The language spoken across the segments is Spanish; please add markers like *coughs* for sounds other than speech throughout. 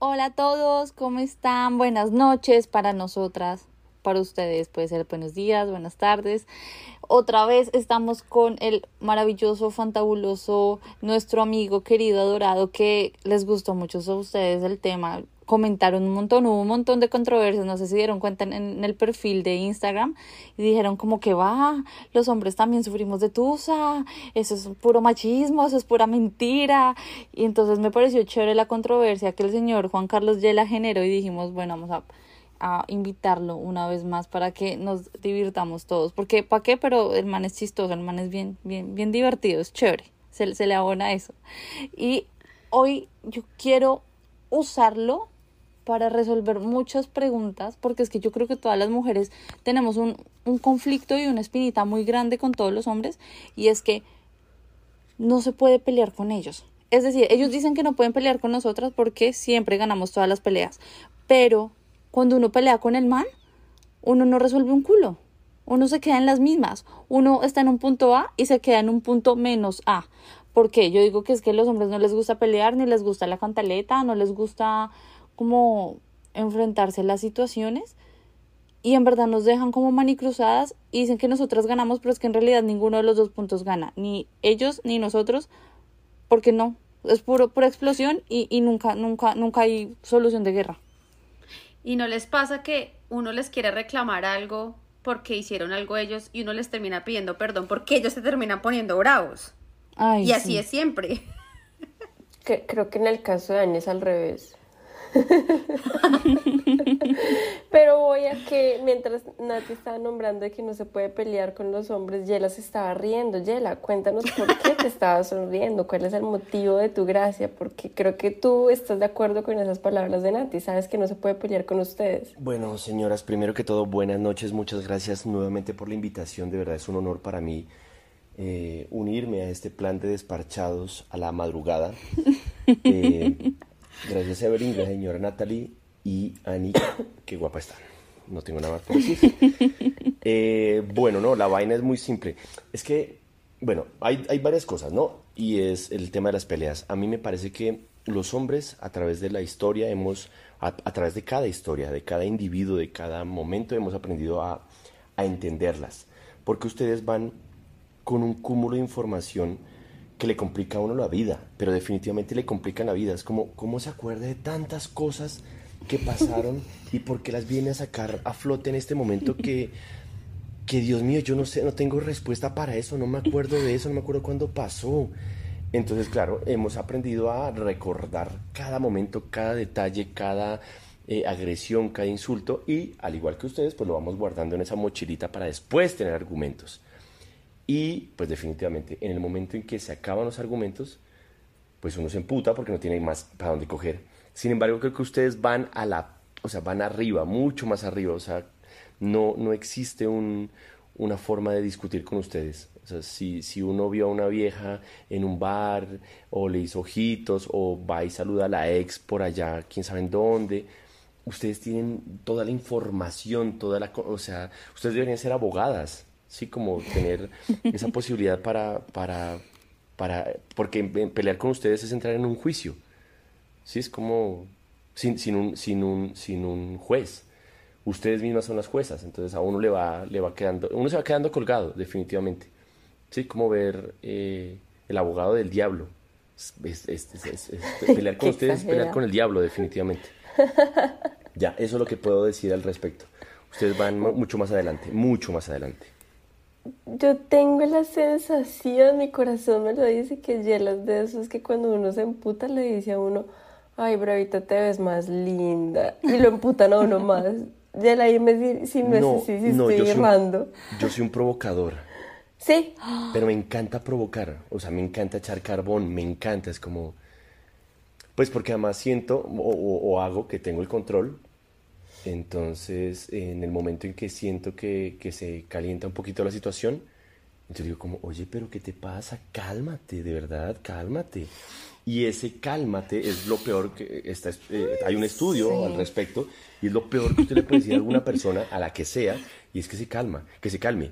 Hola a todos, ¿cómo están? Buenas noches para nosotras, para ustedes puede ser buenos días, buenas tardes. Otra vez estamos con el maravilloso, fantabuloso, nuestro amigo querido, adorado, que les gustó mucho a ustedes el tema comentaron un montón, hubo un montón de controversias, no sé si dieron cuenta en, el perfil de Instagram y dijeron como que va, los hombres también sufrimos de tusa, eso es puro machismo, eso es pura mentira y entonces me pareció chévere la controversia que el señor Juan Carlos Yela generó y dijimos, bueno, vamos a, a invitarlo una vez más para que nos divirtamos todos, porque ¿para qué? Pero el man es chistoso, el man es bien, bien, bien divertido, es chévere, se, se le abona eso. Y hoy yo quiero usarlo para resolver muchas preguntas, porque es que yo creo que todas las mujeres tenemos un, un conflicto y una espinita muy grande con todos los hombres, y es que no se puede pelear con ellos. Es decir, ellos dicen que no pueden pelear con nosotras porque siempre ganamos todas las peleas, pero cuando uno pelea con el man, uno no resuelve un culo. Uno se queda en las mismas. Uno está en un punto A y se queda en un punto menos A. ¿Por qué? Yo digo que es que a los hombres no les gusta pelear, ni les gusta la cantaleta, no les gusta como enfrentarse a las situaciones y en verdad nos dejan como manicruzadas y dicen que nosotras ganamos, pero es que en realidad ninguno de los dos puntos gana, ni ellos ni nosotros, porque no, es puro pura explosión y, y nunca, nunca, nunca hay solución de guerra. Y no les pasa que uno les quiere reclamar algo porque hicieron algo ellos y uno les termina pidiendo perdón porque ellos se terminan poniendo bravos. y así es siempre. creo que en el caso de Ana es al revés. *laughs* Pero voy a que mientras Nati estaba nombrando que no se puede pelear con los hombres, Yela se estaba riendo. Yela, cuéntanos por qué te estabas sonriendo, cuál es el motivo de tu gracia, porque creo que tú estás de acuerdo con esas palabras de Nati, sabes que no se puede pelear con ustedes. Bueno, señoras, primero que todo, buenas noches, muchas gracias nuevamente por la invitación, de verdad es un honor para mí. Eh, unirme a este plan de desparchados a la madrugada. *laughs* Eh, Gracias Evelyn, gracias señora Natalie y Ani, *coughs* qué guapa están. No tengo nada más por decir. *laughs* Eh, bueno, no, la vaina es muy simple. Es que, bueno, hay, hay varias cosas, ¿no? Y es el tema de las peleas. A mí me parece que los hombres, a través de la historia, hemos, a, través de cada historia, de cada individuo, de cada momento, hemos aprendido a, a entenderlas. Porque ustedes van con un cúmulo de información que le complica a uno la vida, pero definitivamente le complican la vida. Es como, ¿cómo se acuerda de tantas cosas que pasaron *laughs* y por qué las viene a sacar a flote en este momento que, que Dios mío, yo no sé, no tengo respuesta para eso, no me acuerdo de eso, no me acuerdo cuándo pasó. Entonces, claro, hemos aprendido a recordar cada momento, cada detalle, cada eh, agresión, cada insulto y, al igual que ustedes, pues lo vamos guardando en esa mochilita para después tener argumentos. Y pues definitivamente, en el momento en que se acaban los argumentos, pues uno se emputa porque no tiene más para dónde coger. Sin embargo, creo que ustedes van a la, o sea, van arriba, mucho más arriba. O sea, no, no existe un, una forma de discutir con ustedes. O sea, si, si uno vio a una vieja en un bar o le hizo ojitos o va y saluda a la ex por allá, quién sabe en dónde, ustedes tienen toda la información, toda la, o sea, ustedes deberían ser abogadas sí, como tener esa *laughs* posibilidad para, para, para, porque pelear con ustedes es entrar en un juicio, sí, es como sin, sin, un, sin, un, sin un juez. Ustedes mismas son las juezas, entonces a uno le va, le va quedando, uno se va quedando colgado, definitivamente. Sí, como ver eh, el abogado del diablo. *laughs* pelear con ustedes es pelear con el diablo, definitivamente. *laughs* Ya, eso es lo que puedo decir al respecto. Ustedes van mucho más adelante, mucho más adelante yo tengo la sensación, mi corazón me lo dice, que hielas de esos que cuando uno se emputa le dice a uno, ay, bravita, te ves más linda. Y lo emputan a uno *laughs* más. Yela, dime si, no, es así, si estoy yo errando. yo soy un provocador. Sí. Pero me encanta provocar. O sea, me encanta echar carbón, me encanta. Es como. Pues porque además siento o, hago que tengo el control. Entonces, en el momento en que siento que, que se calienta un poquito la situación, entonces digo como, oye, pero ¿qué te pasa? Cálmate, de verdad, cálmate. Y ese cálmate es lo peor que está, eh, hay un estudio al respecto y es lo peor que usted le puede decir a alguna persona, a la que sea, y es que se calma, que se calme.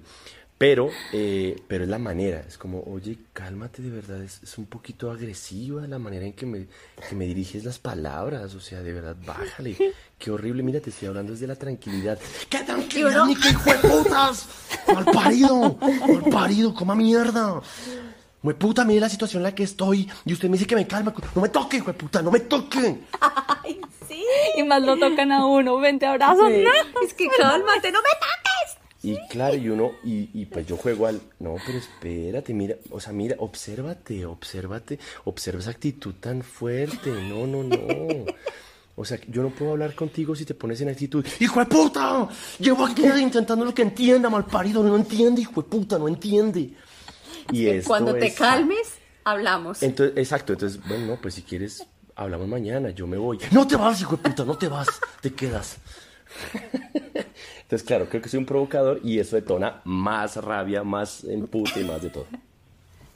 Pero, eh, pero es la manera, es como, oye, cálmate de verdad, es, un poquito agresiva la manera en que me, que me diriges las palabras, o sea, de verdad, bájale, *laughs* qué horrible, mira, te estoy hablando desde la tranquilidad. ¡Qué tranquilidad, ni qué hijo de putas! ¡Mal parido! ¡Mal parido, coma mierda! Muy puta, mire la situación en la que estoy. Y usted me dice que me calma. No me toque, hijo de puta, no me toque. Ay, sí. Y más lo tocan a uno. Vente, abrazo. No, es que cálmate, no me toques. Y claro, y uno, y, y, pues yo juego al, no, pero espérate, mira, o sea, mira, obsérvate, obsérvate, observa esa actitud tan fuerte, no, no, no. O sea, yo no puedo hablar contigo si te pones en actitud, hijo de puta, llevo aquí intentando lo que entienda, mal parido, no entiende, hijo de puta, no entiende. Y cuando te calmes, hablamos. Entonces, exacto, entonces, bueno, pues si quieres, hablamos mañana, yo me voy. No te vas, hijo de puta, no te vas, te quedas. Entonces, claro, creo que soy un provocador y eso detona más rabia, más empute y más de todo.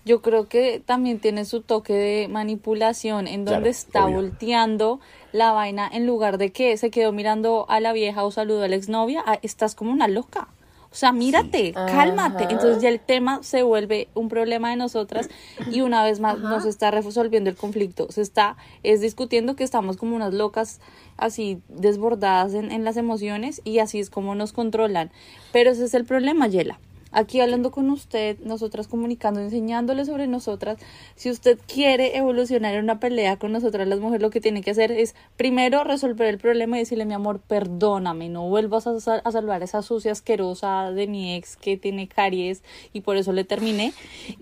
Yo creo que también tiene su toque de manipulación en donde está volteando la vaina en lugar de que se quedó mirando a la vieja o saludó a la exnovia, ah, estás como una loca. O sea, mírate, cálmate. Entonces ya el tema se vuelve un problema de nosotras y una vez más no se está resolviendo el conflicto. Se está, es discutiendo que estamos como unas locas así desbordadas en, en las emociones y así es como nos controlan. Pero ese es el problema, Yela aquí hablando con usted, nosotras comunicando, enseñándole sobre nosotras. Si usted quiere evolucionar en una pelea con nosotras las mujeres, lo que tiene que hacer es primero resolver el problema y decirle, mi amor, perdóname, no vuelvas a, a salvar esa sucia asquerosa de mi ex que tiene caries y por eso le terminé.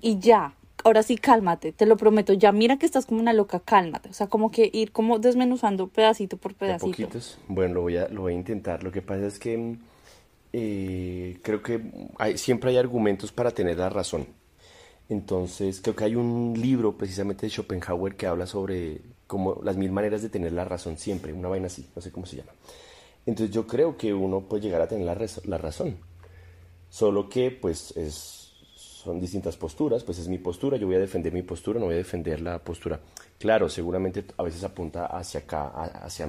Y ya, ahora sí cálmate, te lo prometo, ya mira que estás como una loca, cálmate, o sea, como que ir como desmenuzando pedacito por pedacito. Bueno, lo voy a lo voy a intentar. Lo que pasa es que mm, eh, creo que siempre hay argumentos para tener la razón. Entonces, creo que hay un libro precisamente de Schopenhauer que habla sobre como las mil maneras de tener la razón siempre, una vaina así, no sé cómo se llama. Entonces, yo creo que uno puede llegar a tener la, razón. Solo que, pues, es, son distintas posturas, pues es mi postura, yo voy a defender mi postura, no voy a defender la postura. Claro, seguramente a veces apunta hacia acá, hacia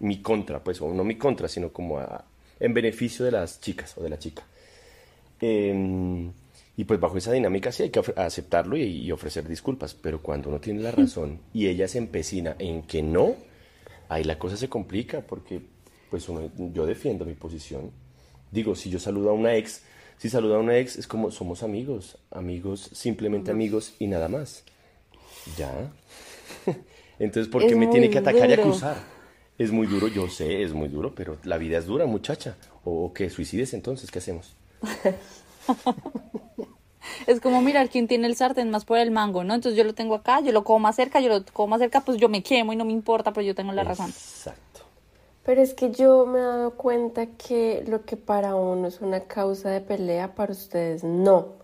mi contra, pues, o no mi contra, sino como a, en beneficio de las chicas o de la chica. Em, y pues bajo esa dinámica sí hay que aceptarlo y, ofrecer disculpas, pero cuando uno tiene la razón y ella se empecina en que no, ahí la cosa se complica porque pues uno, yo defiendo mi posición. Digo, si yo saludo a una ex, si saludo a una ex es como somos amigos, amigos, simplemente amigos y nada más. Ya. *laughs* Entonces, ¿por qué me tiene que atacar y acusar? Es muy duro, yo sé, es muy duro, pero la vida es dura, muchacha. ¿O, que suicides entonces? ¿Qué hacemos? *laughs* es como mirar quién tiene el sartén más por el mango, ¿no? Entonces yo lo tengo acá, yo lo como más cerca, yo lo como más cerca, pues yo me quemo y no me importa, pero yo tengo la razón. Exacto. Pero es que yo me he dado cuenta que lo que para uno es una causa de pelea, para ustedes no.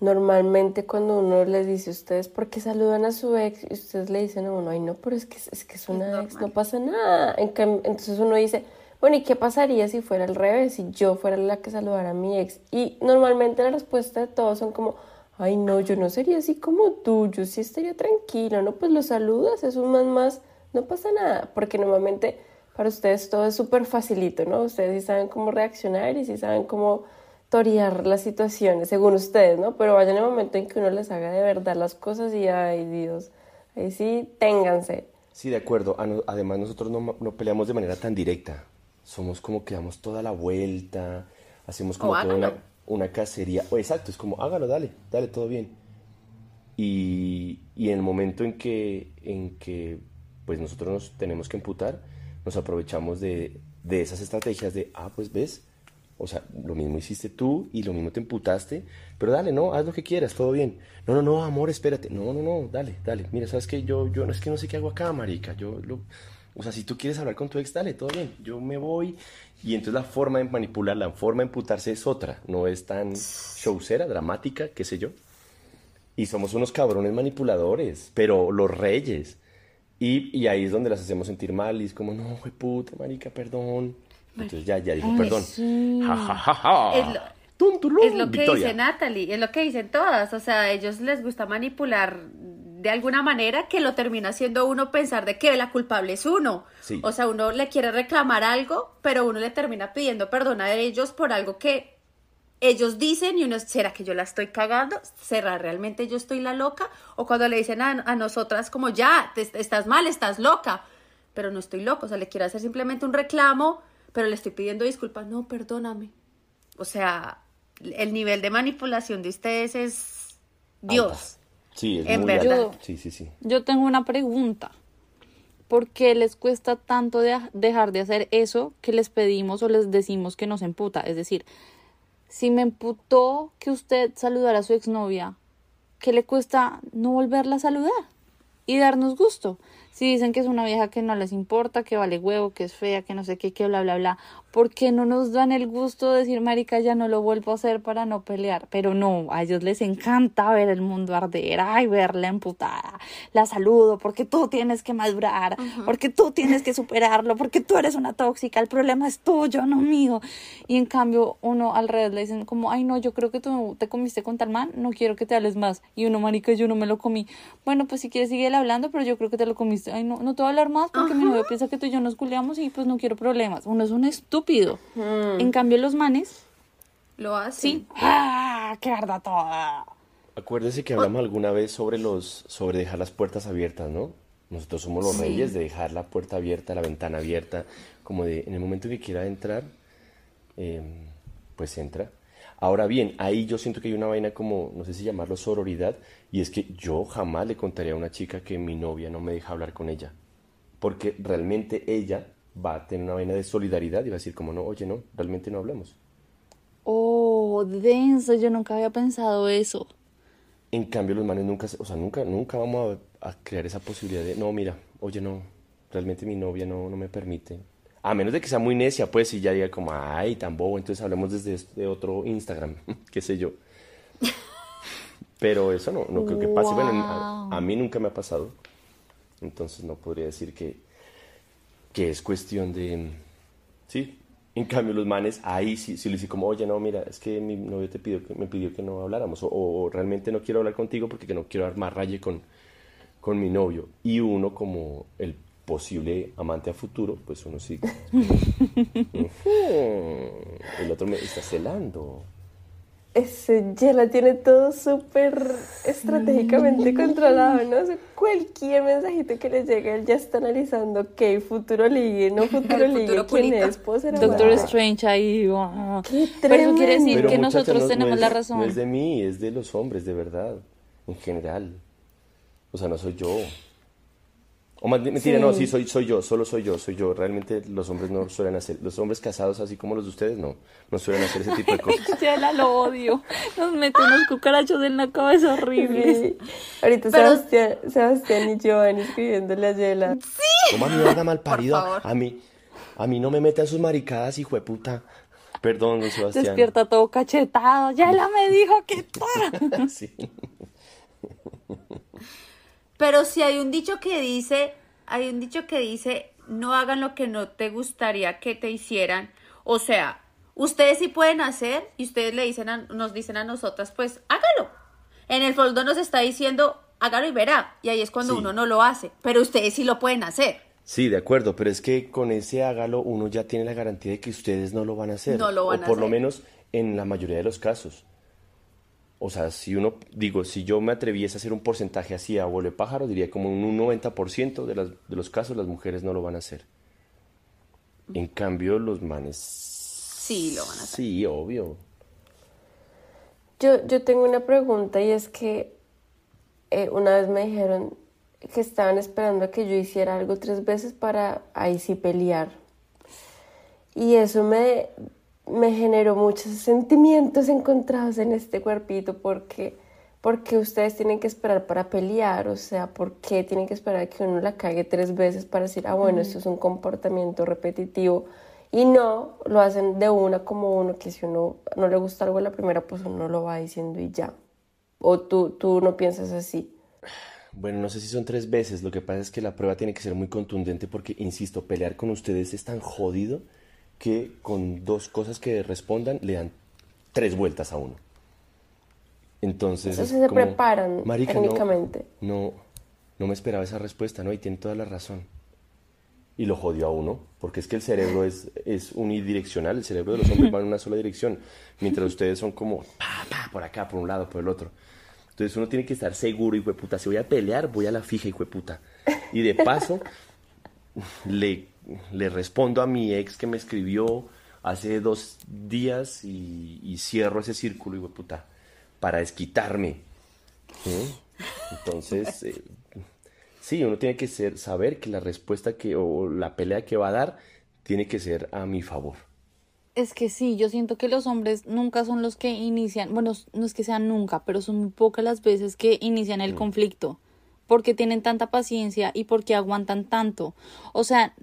Normalmente cuando uno les dice a ustedes, ¿por qué saludan a su ex? Y ustedes le dicen a uno, ay no, pero es que es, que es una ex, no pasa nada. entonces uno dice, bueno, ¿y qué pasaría si fuera al revés, si yo fuera la que saludara a mi ex? Y normalmente la respuesta de todos son como, ay no, yo no sería así como tú, yo sí estaría tranquila, no, pues lo saludas, es un más más, no pasa nada, porque normalmente para ustedes todo es súper facilito, ¿no? Ustedes sí saben cómo reaccionar y sí saben cómo torear las situaciones, según ustedes, ¿no? Pero vayan el momento en que uno les haga de verdad las cosas y, ay Dios, ahí sí, ténganse. Sí, de acuerdo. Además, nosotros no, no peleamos de manera tan directa. Somos como que damos toda la vuelta, hacemos como toda una, una, cacería. O exacto, es como, hágalo, dale, dale, todo bien. Y, y en el momento en que, en que pues nosotros nos tenemos que imputar, nos aprovechamos de, de esas estrategias de, ah, pues ves, o sea, lo mismo hiciste tú y lo mismo te emputaste, pero dale, no, haz lo que quieras, todo bien. No, no, no, amor, espérate. No, no, no, dale, dale. Mira, sabes que yo, yo no es que no sé qué hago acá, marica. Yo lo, o sea, si tú quieres hablar con tu ex, dale, todo bien. Yo me voy. Y entonces la forma de manipular, la forma de emputarse es otra. No es tan showcera, dramática, qué sé yo. Y somos unos cabrones manipuladores, pero los reyes. Y, y, ahí es donde las hacemos sentir mal y es como, no, puta, marica, perdón. Entonces ya, ya dijo, perdón. Ja, ja, ja, ja. Es lo, es lo que dice Natalie, es lo que dicen todas. O sea, a ellos les gusta manipular de alguna manera que lo termina haciendo uno pensar de que la culpable es uno. O sea, uno le quiere reclamar algo, pero uno le termina pidiendo perdón a ellos por algo que ellos dicen y uno, ¿será que yo la estoy cagando? ¿Será realmente yo estoy la loca? O cuando le dicen a, nosotras como, ya, estás mal, estás loca, pero no estoy loca, o sea, le quiero hacer simplemente un reclamo, pero le estoy pidiendo disculpas, no, perdóname. O sea, el nivel de manipulación de ustedes es Dios. Sí, es en verdad. sí, sí, sí. Yo tengo una pregunta. ¿Por qué les cuesta tanto dejar de hacer eso que les pedimos o les decimos que nos emputa? Es decir, si me emputó que usted saludara a su exnovia, ¿qué le cuesta no volverla a saludar? Y darnos gusto. Si dicen que es una vieja que no les importa, que vale huevo, que es fea, que no sé qué, que bla, bla, bla, ¿por qué no nos dan el gusto de decir, marica, ya no lo vuelvo a hacer para no pelear? Pero no, a ellos les encanta ver el mundo arder, ay, verla emputada, la saludo, porque tú tienes que madurar, porque tú tienes que superarlo, porque tú eres una tóxica, el problema es tuyo, no mío. Y en cambio, uno al revés le dicen como, ay, no, yo creo que tú te comiste con tal man, no quiero que te hables más. Y uno, marica, yo no me lo comí. Bueno, pues si quieres sigue hablando, pero yo creo que te lo comiste ay, no, no te voy a hablar más porque mi novio piensa que tú y yo nos culeamos y pues no quiero problemas. Uno es un estúpido. Hmm. En cambio, los manes. Lo hacen. Sí. ¡Ah! ¡Qué verdad toda! Acuérdese que hablamos alguna vez sobre los sobre dejar las puertas abiertas, ¿no? Nosotros somos los reyes de dejar la puerta abierta, la ventana abierta, como de en el momento que quiera entrar, em, pues entra. Ahora bien, ahí yo siento que hay una vaina como, no sé si llamarlo sororidad, y es que yo jamás le contaría a una chica que mi novia no me deja hablar con ella, porque realmente ella va a tener una vaina de solidaridad y va a decir como, no, oye, no, realmente no hablamos. Oh, denso, yo nunca había pensado eso. En cambio, los manes nunca, o sea, nunca, nunca vamos a, crear esa posibilidad de, no, mira, oye, no, realmente mi novia no, no me permite a menos de que sea muy necia, pues, y ya diga como, ay, tan bobo, entonces hablemos desde este otro Instagram, *laughs* qué sé yo. Pero eso no, no creo que pase. Bueno, a, mí nunca me ha pasado. Entonces no podría decir que, que es cuestión de... Sí, en cambio los manes, ahí sí, sí le dice como, oye, no, mira, es que mi novio te pidió que, me pidió que no habláramos. O, realmente no quiero hablar contigo porque que no quiero armar raye con, con mi novio. Y uno como el posible amante a futuro, pues uno sí. *laughs* El otro me está celando. Ese ya la tiene todo súper estratégicamente controlado, ¿no? cualquier mensajito que le llegue, él ya está analizando qué futuro ligue, no *laughs* futuro ligue, quién es, Doctor Strange ahí, Pero eso quiere decir que nosotros tenemos la razón. No es de mí, es de los hombres, de verdad, en general. O sea, no soy yo. O más, mentira, no, sí, soy, soy yo, solo soy yo, soy yo. Realmente los hombres no suelen hacer, los hombres casados así como los de ustedes, no, no suelen hacer ese tipo de *laughs* cosas. ya lo odio, nos mete unos cucarachos en la cabeza horribles. Ahorita Sebastián, Sebastián y Joan escribiéndole a Yela. Sí. Como mierda mal parido, a mí, a mí no me metan sus maricadas, hijo de puta. Perdón, Sebastián. Despierta todo cachetado, Yela me dijo que *laughs* sí. *laughs* Pero si hay un dicho que dice, hay un dicho que dice, no hagan lo que no te gustaría que te hicieran. O sea, ustedes sí pueden hacer y ustedes le dicen nos dicen a nosotras, pues hágalo. En el fondo nos está diciendo, hágalo y verá. Y ahí es cuando uno no lo hace. Pero ustedes sí lo pueden hacer. Sí, de acuerdo, pero es que con ese hágalo uno ya tiene la garantía de que ustedes no lo van a hacer. No lo van o por lo menos en la mayoría de los casos. O sea, si uno, digo, si yo me atreviese a hacer un porcentaje así a vuelo de pájaro, diría como un 90% de, las, de los casos las mujeres no lo van a hacer. En cambio, los manes... Sí, lo van a hacer. Sí, obvio. Yo, yo tengo una pregunta y es que eh, una vez me dijeron que estaban esperando a que yo hiciera algo tres veces para ahí sí pelear. Y eso me me generó muchos sentimientos encontrados en este cuerpito porque porque ustedes tienen que esperar para pelear, o sea, ¿por qué tienen que esperar a que uno la cague tres veces para decir, ah, bueno, esto es un comportamiento repetitivo? Y no, lo hacen de una como uno, que si uno no le gusta algo a la primera, pues uno lo va diciendo y ya. O tú, tú no piensas así. Bueno, no sé si son tres veces. Lo que pasa es que la prueba tiene que ser muy contundente porque, insisto, pelear con ustedes es tan jodido que con dos cosas que respondan le dan tres vueltas a uno. Entonces. Entonces se preparan técnicamente. No, no, me esperaba esa respuesta, ¿no? Y tiene toda la razón. Y lo jodió a uno, porque es que el cerebro es, es unidireccional, el cerebro de los hombres *laughs* va en una sola dirección, mientras ustedes son como pa, pa, por acá, por un lado, por el otro. Entonces uno tiene que estar seguro, de puta, si voy a pelear, voy a la fija, de puta. Y de paso, *laughs* le, le respondo a mi ex que me escribió hace dos días y, cierro ese círculo, de puta para desquitarme. Entonces, eh, sí, uno tiene que ser, saber que la respuesta que, o la pelea que va a dar tiene que ser a mi favor. Es que sí, yo siento que los hombres nunca son los que inician, bueno, no es que sean nunca, pero son muy pocas las veces que inician el mm. conflicto, porque tienen tanta paciencia y porque aguantan tanto. O sea,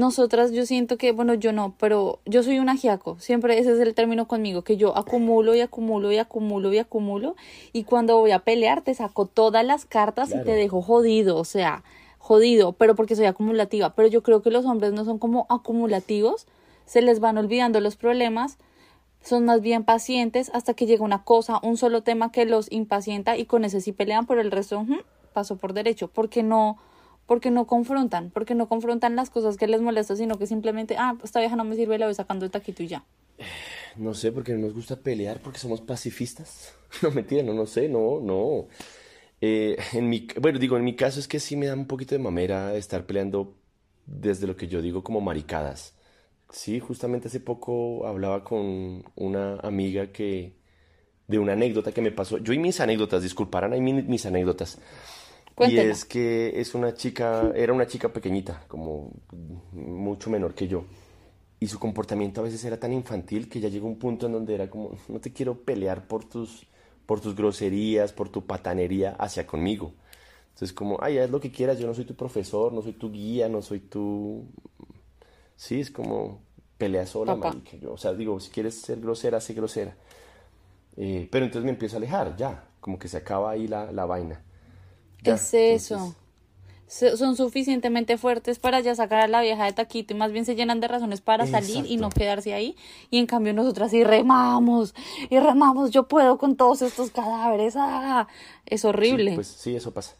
nosotras yo siento que, bueno, yo no, pero yo soy un agiaco, siempre ese es el término conmigo, que yo acumulo y acumulo y acumulo y acumulo y cuando voy a pelear te saco todas las cartas y te dejo jodido, o sea, jodido, pero porque soy acumulativa, pero yo creo que los hombres no son como acumulativos, se les van olvidando los problemas, son más bien pacientes hasta que llega una cosa, un solo tema que los impacienta y con ese sí pelean, por el resto paso por derecho, porque no porque no confrontan, porque no confrontan las cosas que les molestan, sino que simplemente, ah, esta vieja no me sirve, la voy sacando el taquito y ya. *sighs* No sé, porque nos gusta pelear, porque somos pacifistas. *laughs* No, mentira, no, no sé, no, no. Eh, en mi, bueno, digo, en mi caso es que sí me da un poquito de mamera estar peleando desde lo que yo digo como maricadas. Sí, justamente hace poco hablaba con una amiga que, de una anécdota que me pasó. Yo y mis anécdotas, disculparán ahí mis anécdotas. Y es que es una chica, era una chica pequeñita, como mucho menor que yo. Y su comportamiento a veces era tan infantil que ya llegó un punto en donde era como, no te quiero pelear por tus, por tus groserías, por tu patanería hacia conmigo. Entonces como, ay, haz lo que quieras, yo no soy tu profesor, no soy tu guía, no soy tu... Sí, es como pelea sola, Yo, o sea, digo, si quieres ser grosera, sé grosera. Eh, pero entonces me empiezo a alejar, ya, como que se acaba ahí la, la vaina es eso. Son suficientemente fuertes para ya sacar a la vieja de taquito y más bien se llenan de razones para salir y no quedarse ahí. Y en cambio nosotras y remamos, y remamos, yo puedo con todos estos cadáveres. ¡Ah! Es horrible. pues sí, eso pasa.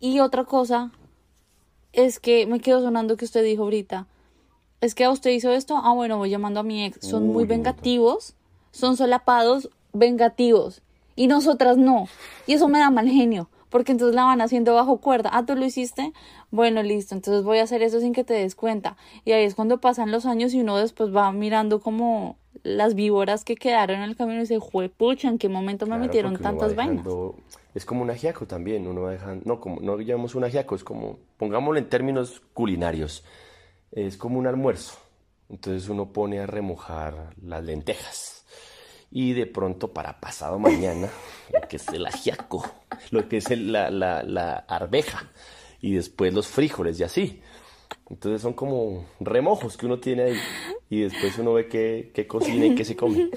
Y otra cosa es que me quedo sonando que usted dijo ahorita. Es que a usted hizo esto, ah bueno, voy llamando a mi ex. Son muy vengativos, son solapados, vengativos. Y nosotras no. Y eso me da mal genio porque entonces la van haciendo bajo cuerda. Ah, tú lo hiciste, bueno, listo, entonces voy a hacer eso sin que te des cuenta. Y ahí es cuando pasan los años y uno después va mirando como las víboras que quedaron en el camino y dice, pucha, ¿en qué momento me metieron tantas vainas? Es como un ajiaco también, uno va dejando, no, como, no llamamos un ajiaco, es como, pongámoslo en términos culinarios, es como un almuerzo. Entonces uno pone a remojar las lentejas y de pronto para pasado mañana, lo que es el ajiaco, lo que es la, la, la arveja y después los frijoles y así. Entonces son como remojos que uno tiene ahí y después uno ve qué, cocina y qué se come.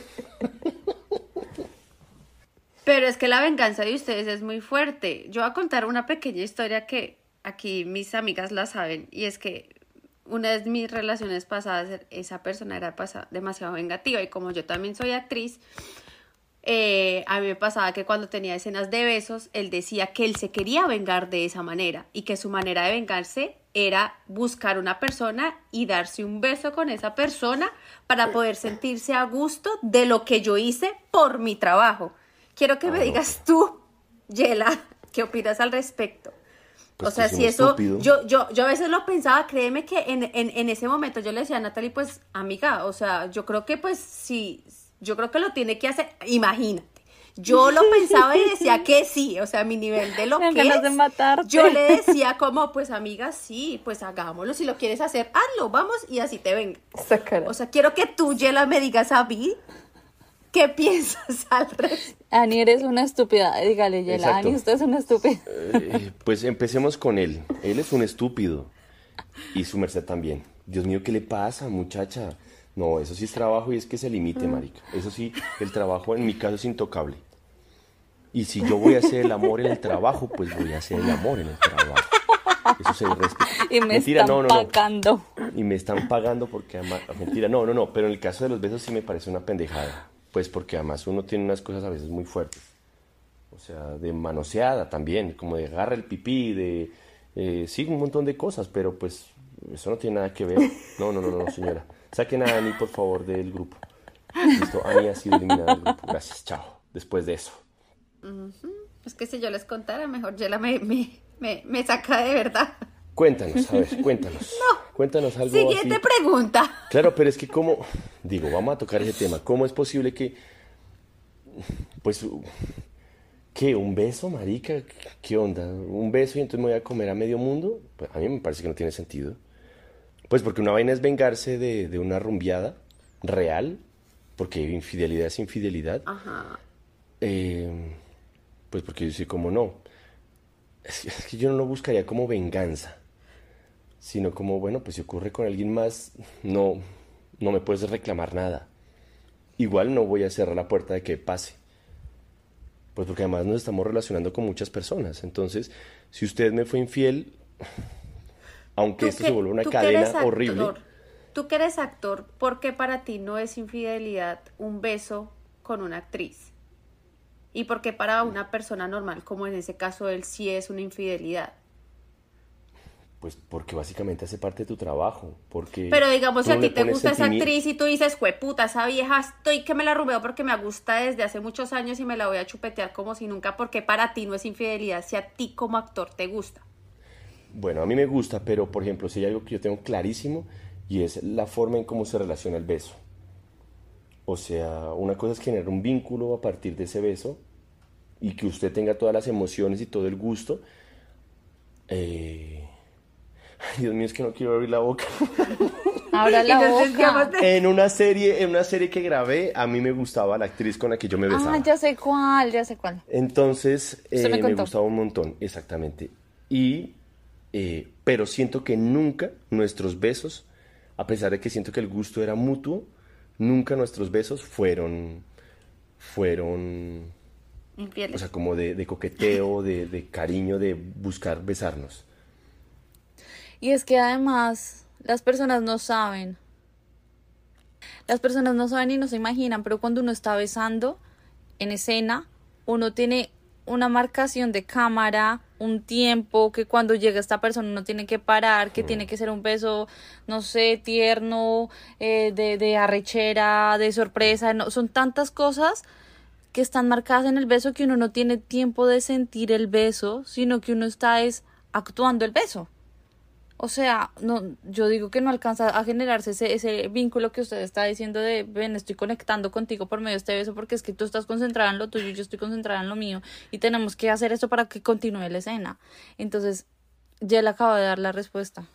Pero es que la venganza de ustedes es muy fuerte. Yo voy a contar una pequeña historia que aquí mis amigas la saben y es que una de mis relaciones pasadas, esa persona era demasiado vengativa y como yo también soy actriz, eh, a mí me pasaba que cuando tenía escenas de besos, él decía que él se quería vengar de esa manera y que su manera de vengarse era buscar una persona y darse un beso con esa persona para poder sentirse a gusto de lo que yo hice por mi trabajo. Quiero que me digas tú, Yela, ¿qué opinas al respecto? Pues o sea, si eso, yo, yo, yo a veces lo pensaba, créeme que en, en, en, ese momento yo le decía a Natalie, pues, amiga, o sea, yo creo que pues sí, yo creo que lo tiene que hacer, imagínate. Yo lo pensaba y decía *laughs* que sí, o sea, mi nivel de lo que es, yo le decía como, pues amiga, sí, pues hagámoslo, si lo quieres hacer, hazlo, vamos, y así te venga. O sea, quiero que tú, Yela, me digas a mí ¿Qué piensas al Ani, eres una estúpida. Dígale, Yela. Ani, usted es una estúpida. Eh, pues empecemos con él. Él es un estúpido. Y su merced también. Dios mío, ¿qué le pasa, muchacha? No, eso sí es trabajo y es que se limite, marica. Eso sí, el trabajo en mi caso es intocable. Y si yo voy a hacer el amor en el trabajo, pues voy a hacer el amor en el trabajo. Eso se respeta. Y me están pagando. Y me están pagando porque además... Mentira, no, no, no. Pero en el caso de los besos sí me parece una pendejada. Pues porque además uno tiene unas cosas a veces muy fuertes. O sea, de manoseada también, como de agarra el pipí, de... Eh, sí, un montón de cosas, pero pues eso no tiene nada que ver. No, no, no, no, señora. Saquen a Ani, por favor, del grupo. Listo, Ani ha sido eliminada del grupo. Gracias, chao. Después de eso. Es que si yo les contara, mejor Yela me, me, me, saca de verdad. Cuéntanos, a ver, *laughs* cuéntanos. No. Cuéntanos algo Siguiente pregunta. Claro, pero es que cómo, digo, vamos a tocar ese tema. ¿Cómo es posible que, pues, ¿qué? ¿Un beso, marica? ¿Qué onda? ¿Un beso y entonces me voy a comer a medio mundo? Pues a mí me parece que no tiene sentido. Pues porque una vaina es vengarse de, de una rumbiada real, porque infidelidad es infidelidad. Ajá. Eh, pues porque yo soy como no. Es, que yo no lo buscaría como venganza, sino como, bueno, pues si ocurre con alguien más, no, no me puedes reclamar nada. Igual no voy a cerrar la puerta de que pase. Pues porque además nos estamos relacionando con muchas personas. Entonces, si usted me fue infiel, *laughs* aunque esto se vuelva una cadena horrible. Tú que eres actor, ¿por qué para ti no es infidelidad un beso con una actriz? y porque para una persona normal, como en ese caso él, sí es una infidelidad. Pues porque básicamente hace parte de tu trabajo, porque... Pero digamos, si a ti te gusta esa actriz y tú dices, puta, esa vieja estoy que me la rubeo porque me gusta desde hace muchos años y me la voy a chupetear como si nunca, porque para ti no es infidelidad, si a ti como actor te gusta. Bueno, a mí me gusta, pero por ejemplo, si hay algo que yo tengo clarísimo y es la forma en cómo se relaciona el beso. O sea, una cosa es generar un vínculo a partir de ese beso y que usted tenga todas las emociones y todo el gusto. Eh... Ay, Dios mío, es que no quiero abrir la boca. *laughs* Ahora la boca. En una serie, en una serie que grabé, a mí me gustaba la actriz con la que yo me besaba. Ah, ya sé cuál, ya sé cuál. Entonces, eh, me, gustaba un montón, exactamente. Y, eh, pero siento que nunca nuestros besos, a pesar de que siento que el gusto era mutuo, nunca nuestros besos fueron, fueron Infieles. O sea, como de, coqueteo, de, cariño, de buscar besarnos. Y es que además las personas no saben. Las personas no saben y no se imaginan, pero cuando uno está besando en escena, uno tiene una marcación de cámara, un tiempo, que cuando llega esta persona uno tiene que parar, que tiene que ser un beso, no sé, tierno, eh, de, de arrechera, de sorpresa, no, son tantas cosas que están marcadas en el beso que uno no tiene tiempo de sentir el beso, sino que uno está es actuando el beso. O sea, no, yo digo que no alcanza a generarse ese, ese vínculo que usted está diciendo de, ven, estoy conectando contigo por medio de este beso porque es que tú estás concentrada en lo tuyo y yo estoy concentrada en lo mío y tenemos que hacer esto para que continúe la escena. Entonces, ya le acabo de dar la respuesta.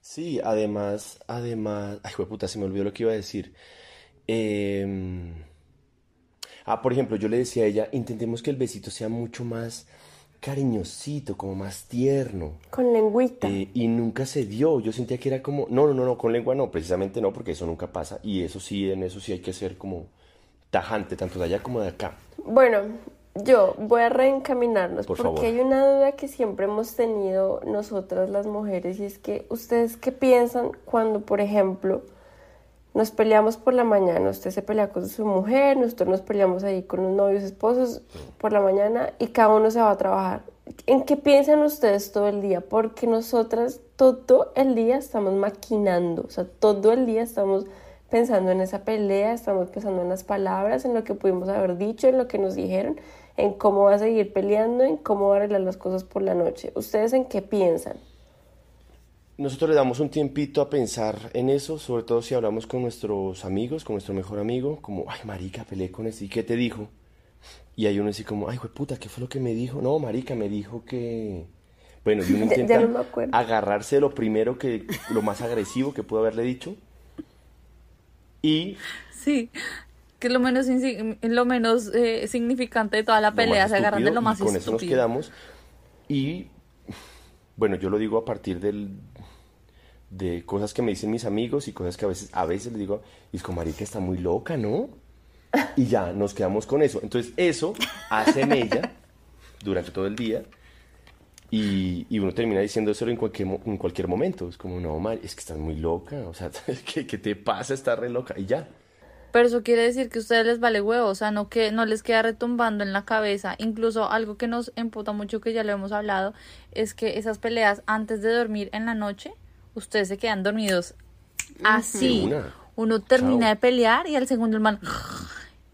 Sí, además, además, ay, puta, se me olvidó lo que iba a decir. Eh Ah, por ejemplo, yo le decía a ella, intentemos que el besito sea mucho más cariñosito, como más tierno. Con lengüita. Eh, y nunca se dio. Yo sentía que era como, no, no, no, no, con lengua no, precisamente no, porque eso nunca pasa. Y eso sí, en eso sí hay que ser como tajante, tanto de allá como de acá. Bueno, yo voy a reencaminarnos porque hay una duda que siempre hemos tenido nosotras las mujeres y es que ustedes qué piensan cuando, por ejemplo, nos peleamos por la mañana, usted se pelea con su mujer, nosotros nos peleamos ahí con los novios, esposos por la mañana y cada uno se va a trabajar. ¿En qué piensan ustedes todo el día? Porque nosotras todo el día estamos maquinando, o sea, todo el día estamos pensando en esa pelea, estamos pensando en las palabras, en lo que pudimos haber dicho, en lo que nos dijeron, en cómo va a seguir peleando, en cómo va a arreglar las cosas por la noche. ¿Ustedes en qué piensan? Nosotros le damos un tiempito a pensar en eso, sobre todo si hablamos con nuestros amigos, con nuestro mejor amigo, como, ay, marica, peleé con ese, ¿y qué te dijo? Y hay uno así como, ay, puta, ¿qué fue lo que me dijo? No, marica, me dijo que... Bueno, y uno *laughs* intenta agarrarse de lo primero que, lo más agresivo que pudo haberle dicho. Y... Sí, que lo menos, lo menos eh, significante de toda la pelea, se agarran de lo más y con eso nos quedamos. Y bueno, yo lo digo a partir del, de cosas que me dicen mis amigos y cosas que a veces, a veces les digo, y es como, marica, está muy loca, ¿no? Y ya, nos quedamos con eso. Entonces, eso hace mella durante todo el día y, y, uno termina diciendo eso en cualquier, en cualquier momento. Es como, no, Mari, es que estás muy loca. O sea, *laughs* ¿qué, ¿qué, te pasa? Estás re loca. Y ya. Pero eso quiere decir que a ustedes les vale huevo. O sea, no, que, no les queda retumbando en la cabeza. Incluso algo que nos emputa mucho, que ya lo hemos hablado, es que esas peleas antes de dormir en la noche, ustedes se quedan dormidos así. Uno termina de pelear y al segundo el man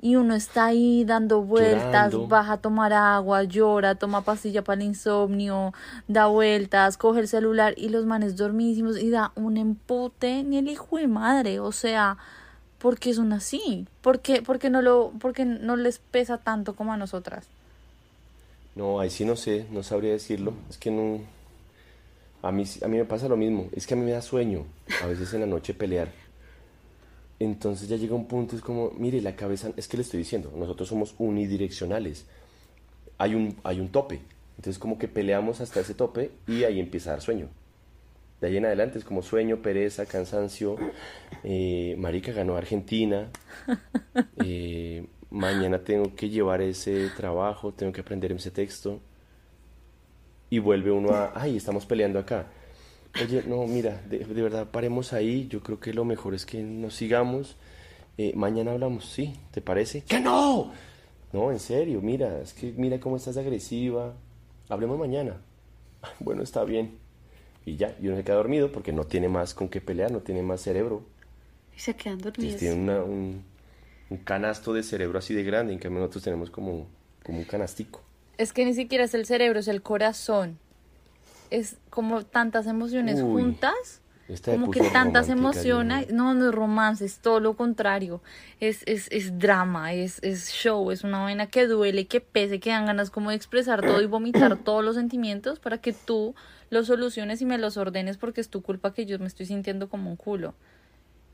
y uno está ahí dando vueltas, baja a tomar agua, llora, toma pastilla para el insomnio, da vueltas, coge el celular y los manes dormísimos y da un empute ni el hijo de madre, o sea, porque son así, porque porque no lo porque no les pesa tanto como a nosotras. No, ahí sí no sé, no sabría decirlo, es que no a mí a mí me pasa lo mismo, es que a mí me da sueño a veces en la noche pelear entonces ya llega un punto, es como, mire, la cabeza, es que le estoy diciendo, nosotros somos unidireccionales. Hay un, hay un tope. Entonces como que peleamos hasta ese tope y ahí empieza a dar sueño. De ahí en adelante es como sueño, pereza, cansancio. Eh, marica ganó Argentina. *laughs* Eh, mañana tengo que llevar ese trabajo, tengo que aprender ese texto. Y vuelve uno a, ay, estamos peleando acá oye, no, mira, de, verdad paremos ahí, yo creo que lo mejor es que nos sigamos. Eh, mañana hablamos, ¿sí? ¿Te parece? ¡Que no! No, en serio, mira, es que mira cómo estás agresiva. Hablemos mañana. *laughs* Bueno, está bien. Y ya, y uno se queda dormido porque no tiene más con qué pelear, no tiene más cerebro. Y se quedan dormidos. Tiene un, un, canasto de cerebro así de grande, en cambio nosotros tenemos como, como un canastico. Es que ni siquiera es el cerebro, es el corazón es como tantas emociones juntas. Como que tantas emociones, no, no es romance, es todo lo contrario, es, es, es drama, es, es show, es una vaina que duele, que pese, que dan ganas como de expresar todo y vomitar *coughs* todos los sentimientos para que tú los soluciones y me los ordenes porque es tu culpa que yo me estoy sintiendo como un culo.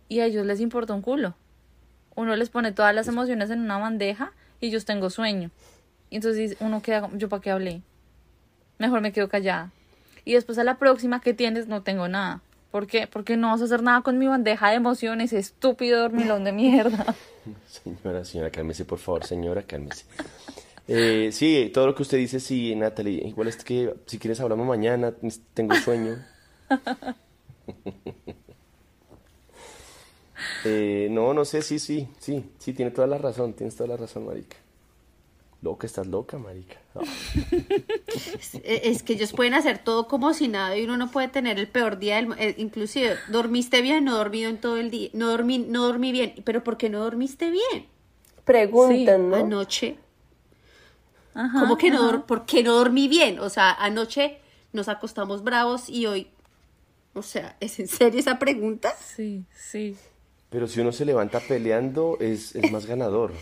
Y a ellos les importa un culo. Uno les pone todas las emociones en una bandeja y ellos tengo sueño. Y entonces uno queda, ¿yo para qué hablé? Mejor me quedo callada y después a la próxima que tienes no tengo nada. ¿Por qué? Porque no vas a hacer nada con mi bandeja de emociones, estúpido dormilón de mierda. *laughs* Señora, señora, cálmese, por favor, señora, cálmese. Eh, sí, todo lo que usted dice, sí, Natalie. Igual es que si quieres hablamos mañana, tengo sueño. *laughs* eh, no, no sé, sí, sí, sí, sí, tiene toda la razón, tienes toda la razón, marica. Loca, estás loca, marica. es, que ellos pueden hacer todo como si nada y uno no puede tener el peor día del eh, inclusive dormiste bien, no dormido en todo el día, no dormí, no dormí bien, pero ¿por qué no dormiste bien? Preguntan, ¿no? Anoche. Ajá, ¿Cómo que no, por qué no dormí bien? O sea, anoche nos acostamos bravos y hoy, o sea, ¿es en serio esa pregunta? Sí, sí. Pero si uno se levanta peleando, es, es más ganador.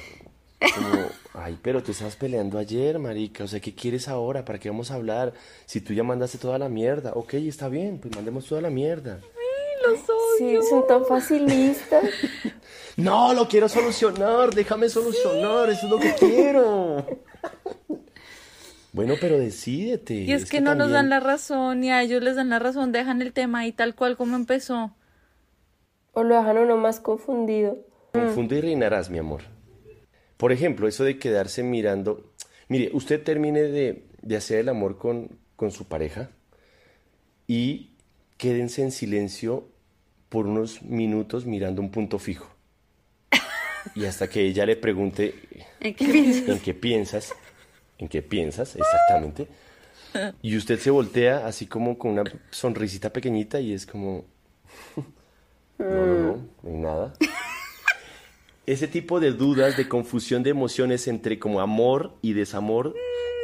Como, ay, pero tú estabas peleando ayer, marica, o sea, ¿qué quieres ahora? ¿Para qué vamos a hablar? Si tú ya mandaste toda la mierda, ok, está bien, pues mandemos toda la mierda. Ay, los odio. Sí, son tan facilistas. *laughs* no, lo quiero solucionar, déjame solucionar, eso es lo que quiero. *laughs* Bueno, pero decídete. Y es, que, no nos dan la razón, y a ellos les dan la razón, dejan el tema ahí tal cual como empezó. O lo dejan uno más confundido. Confunde y reinarás, mi amor. Por ejemplo, eso de quedarse mirando. Mire, usted termine de, hacer el amor con, con su pareja y quédense en silencio por unos minutos mirando un punto fijo. Y hasta que ella le pregunte ¿En qué piensas? ¿En qué piensas? ¿En qué piensas? Exactamente. Y usted se voltea así como con una sonrisita pequeñita y es como... *laughs* No, no, no, no hay nada ese tipo de dudas, de confusión de emociones entre como amor y desamor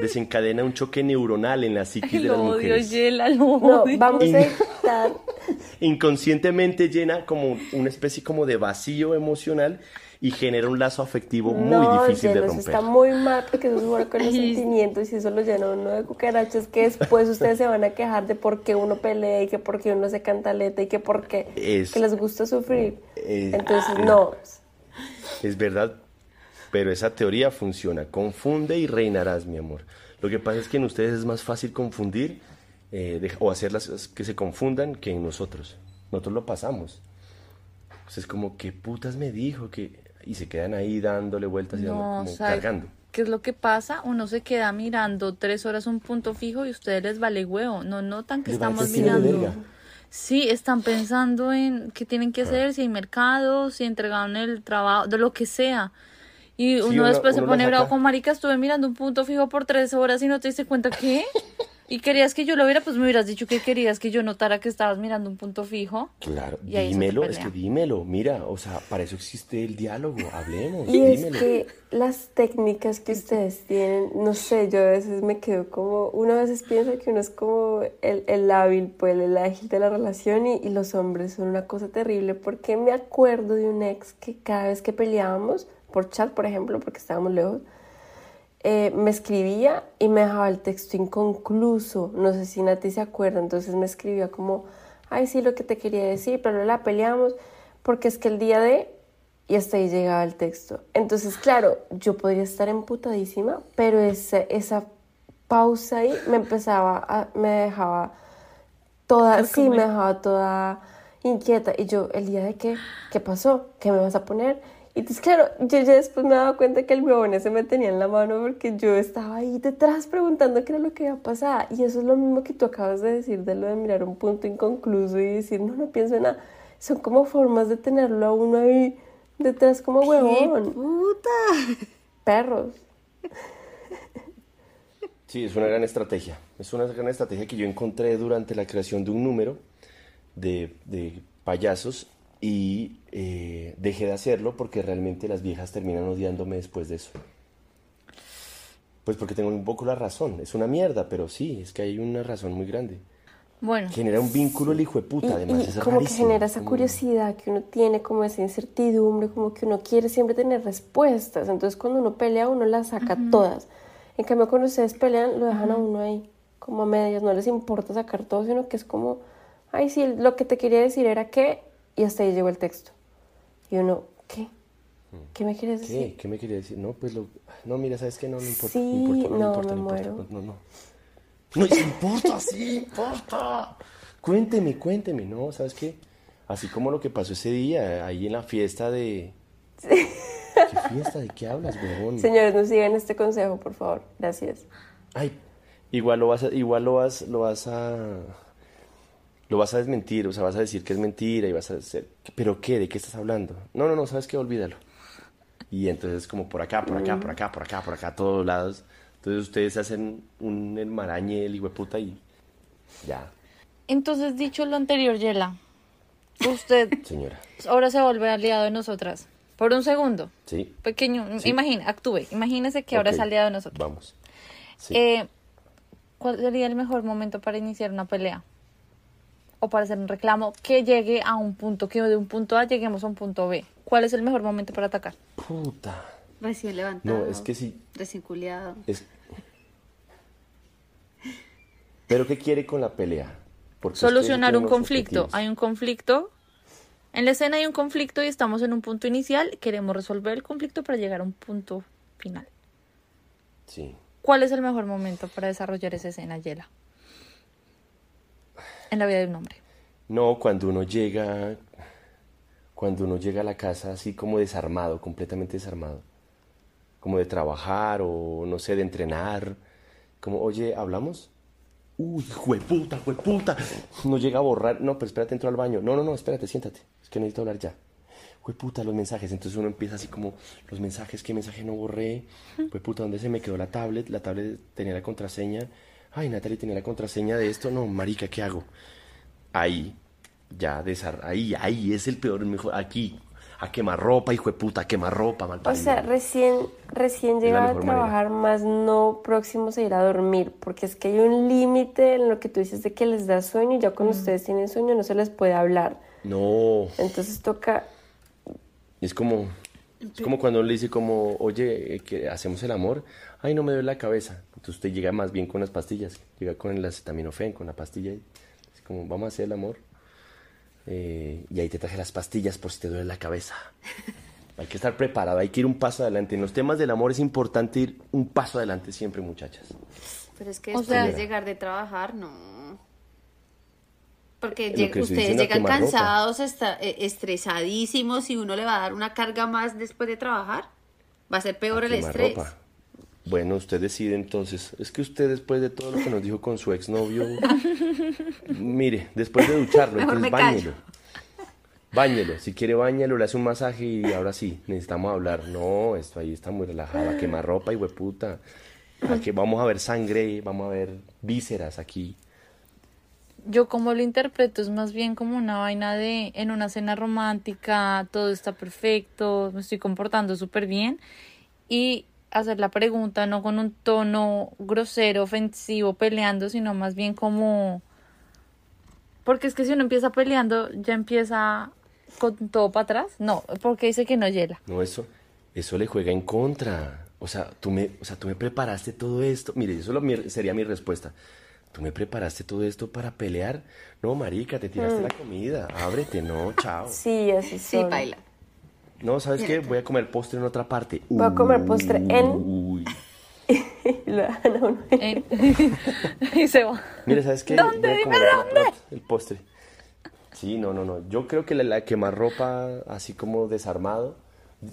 desencadena un choque neuronal en la psiquis de las mujeres. No, vamos a estar... *laughs* Inconscientemente llena como una especie como de vacío emocional y genera un lazo afectivo muy difícil de romper. está muy mal porque eso juega con los sentimientos y eso lo llena uno de cucarachas que después ustedes se van a quejar de por qué uno pelea y que por qué uno se cantaleta y que por qué que les gusta sufrir. Entonces, no es verdad, pero esa teoría funciona. Confunde y reinarás, mi amor. Lo que pasa es que en ustedes es más fácil confundir eh, o hacerlas que se confundan que en nosotros. Nosotros lo pasamos. Pues es como, ¿qué putas me dijo? que y se quedan ahí dándole vueltas y como cargando. ¿Qué es lo que pasa? Uno se queda mirando tres horas un punto fijo y ustedes les vale huevo. No notan que estamos mirando. Sí, están pensando en qué tienen que hacer, si hay mercado, si entregaron el trabajo, de lo que sea. Y uno, después se pone bravo con marica, estuve mirando un punto fijo por tres horas y no te diste cuenta que *laughs* y querías que yo lo viera, pues me hubieras dicho que querías que yo notara que estabas mirando un punto fijo. Claro, dímelo, es que dímelo, mira, o sea, para eso existe el diálogo, hablemos. Y es que las técnicas que ustedes tienen, no sé, yo a veces me quedo como, uno a veces piensa que uno es como el, el hábil, pues el ágil de la relación y, y los hombres son una cosa terrible, porque me acuerdo de un ex que cada vez que peleábamos, por chat, por ejemplo, porque estábamos lejos, eh, me escribía y me dejaba el texto inconcluso. No sé si Nati se acuerda, entonces me escribía como, ay, sí, lo que te quería decir, pero la peleamos porque es que el día de... Y hasta ahí llegaba el texto. Entonces, claro, yo podría estar emputadísima, pero esa, esa pausa ahí me empezaba, a, me dejaba toda, sí, me dejaba toda inquieta. Y yo, ¿el día de qué? ¿Qué pasó? ¿Qué me vas a poner? Y entonces, claro, yo ya después me daba cuenta que el huevón se me tenía en la mano porque yo estaba ahí detrás preguntando qué era lo que iba a pasar. Y eso es lo mismo que tú acabas de decir de lo de mirar un punto inconcluso y decir, no, no pienso en nada. Son como formas de tenerlo a uno ahí detrás como huevón. puta! Perros. Sí, es una gran estrategia. Es una gran estrategia que yo encontré durante la creación de un número de, de payasos y eh, dejé de hacerlo porque realmente las viejas terminan odiándome después de eso. Pues porque tengo un poco la razón. Es una mierda, pero sí, es que hay una razón muy grande. Bueno. Genera un vínculo el hijo de puta, además. es como que genera esa curiosidad que uno tiene, como esa incertidumbre, como que uno quiere siempre tener respuestas. Entonces cuando uno pelea, uno las saca todas. En cambio, cuando ustedes pelean, lo dejan a uno ahí, como a medias. No les importa sacar todo, sino que es como, ay, sí, lo que te quería decir era que y hasta ahí llegó el texto. Y uno, ¿qué? ¿Qué me quieres decir? ¿Qué? ¿Qué me quería decir? No, pues lo... No, mira, ¿sabes qué? No, no importa. Sí, no, importa, no, me muero. No, no. No, importa, sí, importa. Cuénteme, cuénteme. No, ¿sabes qué? Así como lo que pasó ese día, ahí en la fiesta de... *laughs* Sí. ¿Qué fiesta? ¿De qué hablas, huevón? Señores, no sigan este consejo, por favor. Gracias. Ay, igual lo vas a... Igual lo vas, lo vas a lo vas a desmentir, o sea, vas a decir que es mentira y vas a decir, ¿pero qué? ¿De qué estás hablando? No, no, no, ¿sabes qué? Olvídalo. Y entonces como por acá, por acá, por acá, por acá, por acá, a todos lados. Entonces ustedes hacen un enmarañe el puta y ya. Entonces, dicho lo anterior, Yela, usted *laughs* Señora. ahora se vuelve aliado de nosotras. Por un segundo. Sí. Pequeño, imagina, actúe. Imagínese que ahora es aliado de nosotros. Vamos. Eh, ¿Cuál sería el mejor momento para iniciar una pelea? O para hacer un reclamo que llegue a un punto, que de un punto A lleguemos a un punto B. ¿Cuál es el mejor momento para atacar? Puta. Recién levantado. No, es que sí. Recién culiado. ¿Pero qué quiere con la pelea? Solucionar un conflicto. Hay un conflicto. En la escena hay un conflicto y estamos en un punto inicial. Queremos resolver el conflicto para llegar a un punto final. Sí. ¿Cuál es el mejor momento para desarrollar esa escena, Yela? En la vida de un hombre? No, cuando uno llega, cuando uno llega a la casa así como desarmado, completamente desarmado, como de trabajar o no sé, de entrenar, como, oye, ¿hablamos? Uy, jueputa, jueputa. No llega a borrar. No, pero espérate, entro al baño. No, no, no, espérate, siéntate. Es que necesito hablar ya. Jueputa, los mensajes. Entonces uno empieza así como, los mensajes, ¿qué mensaje no borré? Jueputa, ¿dónde se me quedó la tablet? La tablet tenía la contraseña ay, Natalie tenía la contraseña de esto, no, marica, ¿qué hago? Ahí, ya, desar ahí, ahí, es el peor, mejor, aquí, a quemar ropa, hijo de puta, a quemar ropa, mal O sea, recién, recién llegaba a trabajar, más no próximos a ir a dormir, porque es que hay un límite en lo que tú dices de que les da sueño y ya cuando mm. ustedes tienen sueño no se les puede hablar. No. Entonces toca... Es como, es como cuando le dice como, oye, que hacemos el amor, ay, no me duele la cabeza. Entonces usted llega más bien con las pastillas, llega con el acetaminofén, con la pastilla, y es como, vamos a hacer el amor. Eh, y ahí te traje las pastillas por si te duele la cabeza. *laughs* Hay que estar preparado, hay que ir un paso adelante. En los temas del amor es importante ir un paso adelante siempre, muchachas. Pero es que después de llegar de trabajar, no. Porque ustedes llegan cansados, está, eh, estresadísimos y uno le va a dar una carga más después de trabajar. Va a ser peor el estrés. Bueno, usted decide entonces. Es que usted después de todo lo que nos dijo con su exnovio, mire, después de ducharlo, entonces bañelo. Báñelo, si quiere bañelo, le hace un masaje y ahora sí, necesitamos hablar. No, esto ahí está muy relajada, quema ropa y hueputa. Aquí vamos a ver sangre, vamos a ver vísceras aquí. Yo como lo interpreto es más bien como una vaina de en una cena romántica, todo está perfecto, me estoy comportando súper bien y hacer la pregunta no con un tono grosero, ofensivo, peleando, sino más bien como... Porque es que si uno empieza peleando, ya empieza con todo para atrás. No, porque dice que no hiela. No, eso, eso le juega en contra. O sea, tú me, o sea, tú me preparaste todo esto. Mire, eso sería mi respuesta. ¿Tú me preparaste todo esto para pelear? No, marica, te tiraste la mm. comida. Ábrete, no, chao. Sí, así Sí, baila. No, ¿sabes qué? Voy a comer postre en otra parte. Voy a comer postre en... Uy. *laughs* *laughs* y se va. Mira, ¿sabes qué? ¿Dónde? Dime dónde. El postre. Sí, no, no, no. Yo creo que la, la quemarropa, así como desarmado,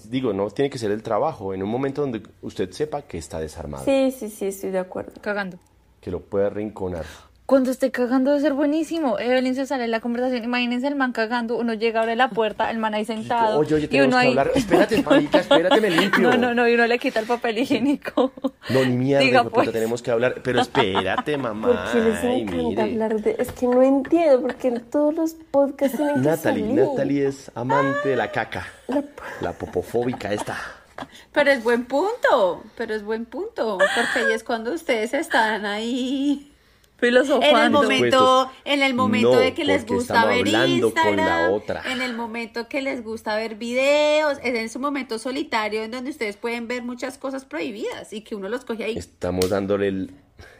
digo, no tiene que ser el trabajo, en un momento donde usted sepa que está desarmado. Sí, sí, sí, estoy de acuerdo. Cagando. Que lo pueda rinconar cuando esté cagando debe ser buenísimo. Evelyn se sale en la conversación. Imagínense el man cagando, uno llega, abre la puerta, el man ahí sentado. Oye, oye, y uno ahí... hablar. *laughs* Espérate, marica, espérate, me limpio. No, no, no, y uno le quita el papel higiénico. No, ni mierda, Diga, pues. tenemos que hablar. Pero espérate, *laughs* mamá. ¿Por qué les encanta hablar de...? Es que no entiendo, porque en todos los podcasts tienen Natalie, que salir. Natalie es amante de la caca. La, la popofóbica esta. Pero es buen punto, pero es buen punto, porque ahí es cuando ustedes están ahí filosofando. En el momento, en el momento de que les gusta ver Instagram, otra. en el momento que les gusta ver videos, es en su momento solitario en donde ustedes pueden ver muchas cosas prohibidas y que uno los coge ahí. Estamos dándole el,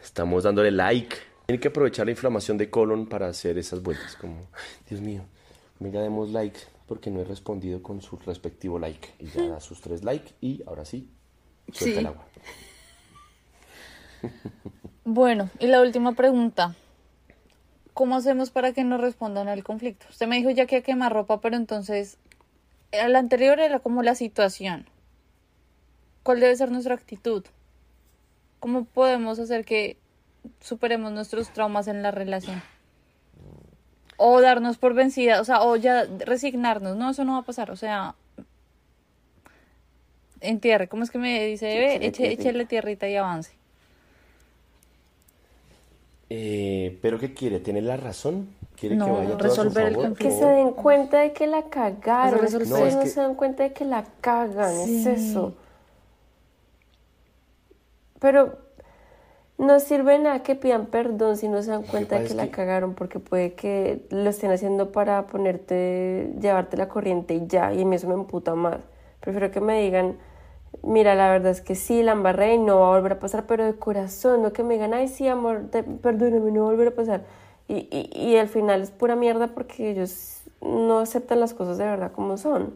estamos dándole like. Tienen que aprovechar la inflamación de colon para hacer esas vueltas, como, Dios mío, mira, demos like porque no he respondido con su respectivo like. Y ya da sus tres likes y ahora sí, suelta el agua. *laughs* Bueno, y la última pregunta. ¿Cómo hacemos para que nos respondan al conflicto? Usted me dijo ya que que quemar ropa, pero entonces, la anterior era como la situación. ¿Cuál debe ser nuestra actitud? ¿Cómo podemos hacer que superemos nuestros traumas en la relación? O darnos por vencida, o sea, o ya resignarnos. No, eso no va a pasar, o sea, entierre. ¿Cómo es que me dice? Eche, échale tierrita y avance. Eh, ¿Pero qué quiere? ¿Tener la razón? ¿Quiere que vaya resolver a su favor? Que se den cuenta de que la cagaron. Es que no, no se dan cuenta de que la cagan, es eso. Pero no sirve nada que pidan perdón si no se dan cuenta de que, la cagaron, porque puede que lo estén haciendo para ponerte, llevarte la corriente y ya, y a mí eso me emputa más. Prefiero que me digan, mira, la verdad es que sí, la embarré y no va a volver a pasar, pero de corazón, no que me digan, ay, sí, amor, perdóname, no va a volver a pasar. Y, y, y al final es pura mierda porque ellos no aceptan las cosas de verdad como son.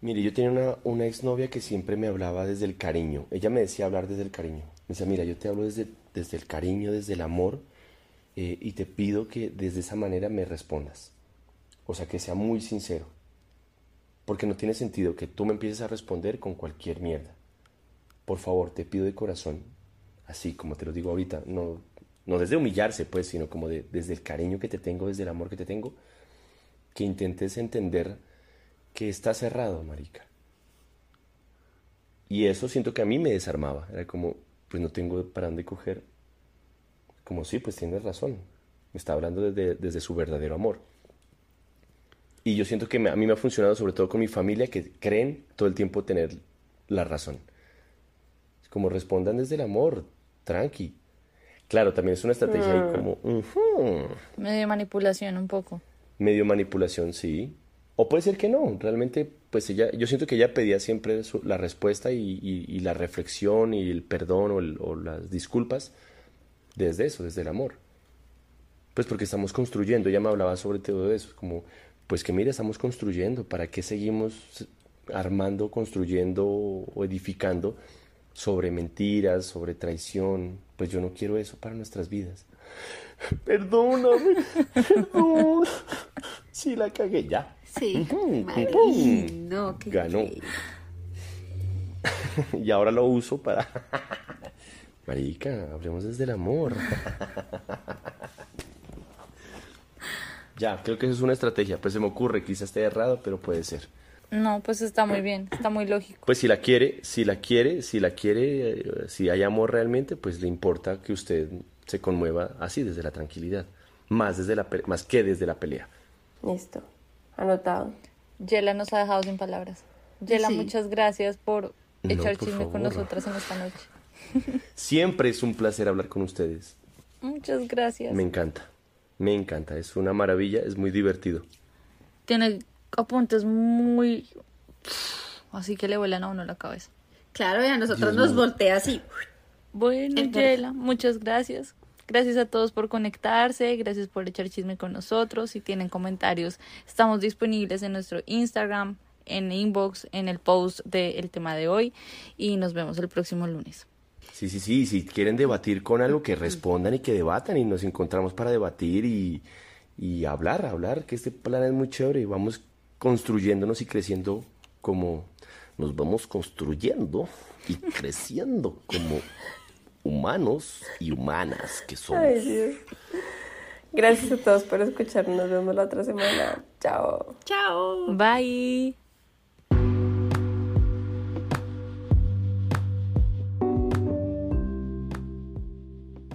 Mire, yo tenía una, una exnovia que siempre me hablaba desde el cariño. Ella me decía hablar desde el cariño. Me decía, mira, yo te hablo desde, desde el cariño, desde el amor, eh, y te pido que desde esa manera me respondas. O sea, que sea muy sincero. Porque no tiene sentido que tú me empieces a responder con cualquier mierda. Por favor, te pido de corazón, así como te lo digo ahorita, no, no desde humillarse, pues, sino como desde el cariño que te tengo, desde el amor que te tengo, que intentes entender que está cerrado, marica. Y eso siento que a mí me desarmaba. Era como, pues no tengo para dónde coger. Como sí, pues tienes razón. Me está hablando desde, desde su verdadero amor. Y yo siento que a mí me ha funcionado sobre todo con mi familia que creen todo el tiempo tener la razón. Como respondan desde el amor, tranqui. Claro, también es una estrategia ahí mm. como... Medio manipulación un poco. Medio manipulación, sí. O puede ser que no, realmente, pues ella, yo siento que ella pedía siempre la respuesta y, la reflexión y el perdón o, o las disculpas desde eso, desde el amor. Pues porque estamos construyendo, ella me hablaba sobre todo eso, como pues que mira, estamos construyendo, ¿para qué seguimos armando, construyendo o edificando sobre mentiras, sobre traición. Pues yo no quiero eso para nuestras vidas. *laughs* Perdóname, perdón. Sí, la cagué ya. Sí. no, Ganó. *laughs* y ahora lo uso para... *laughs* Marica, hablemos desde el amor. Ya, creo que eso es una estrategia. Pues se me ocurre, quizás esté errado, pero puede ser. No, pues está muy bien, está muy lógico. Pues si la quiere, si la quiere, si la quiere, eh, si hay amor realmente, pues le importa que usted se conmueva así desde la tranquilidad, más desde la más que desde la pelea. Listo, anotado. Yela nos ha dejado sin palabras. Yela, muchas gracias por echar chisme con nosotras en esta noche. Siempre es un placer hablar con ustedes. *laughs* Muchas gracias. Me encanta, me encanta, es una maravilla, es muy divertido. Tiene apuntes muy... Así que le vuelan a uno la cabeza. Claro, y a nosotros nos voltea así. Bueno, Yela, muchas gracias. Gracias a todos por conectarse, gracias por echar chisme con nosotros. Si tienen comentarios, estamos disponibles en nuestro Instagram, en inbox, en el post del tema de hoy y nos vemos el próximo lunes. Sí, sí, sí, si quieren debatir con algo, que respondan y que debatan y nos encontramos para debatir y, y hablar, hablar, que este plan es muy chévere y vamos construyéndonos y creciendo como nos vamos construyendo y *laughs* creciendo como humanos y humanas que somos. Gracias a todos por escucharnos. Nos vemos la otra semana. Chao. Chao. Bye.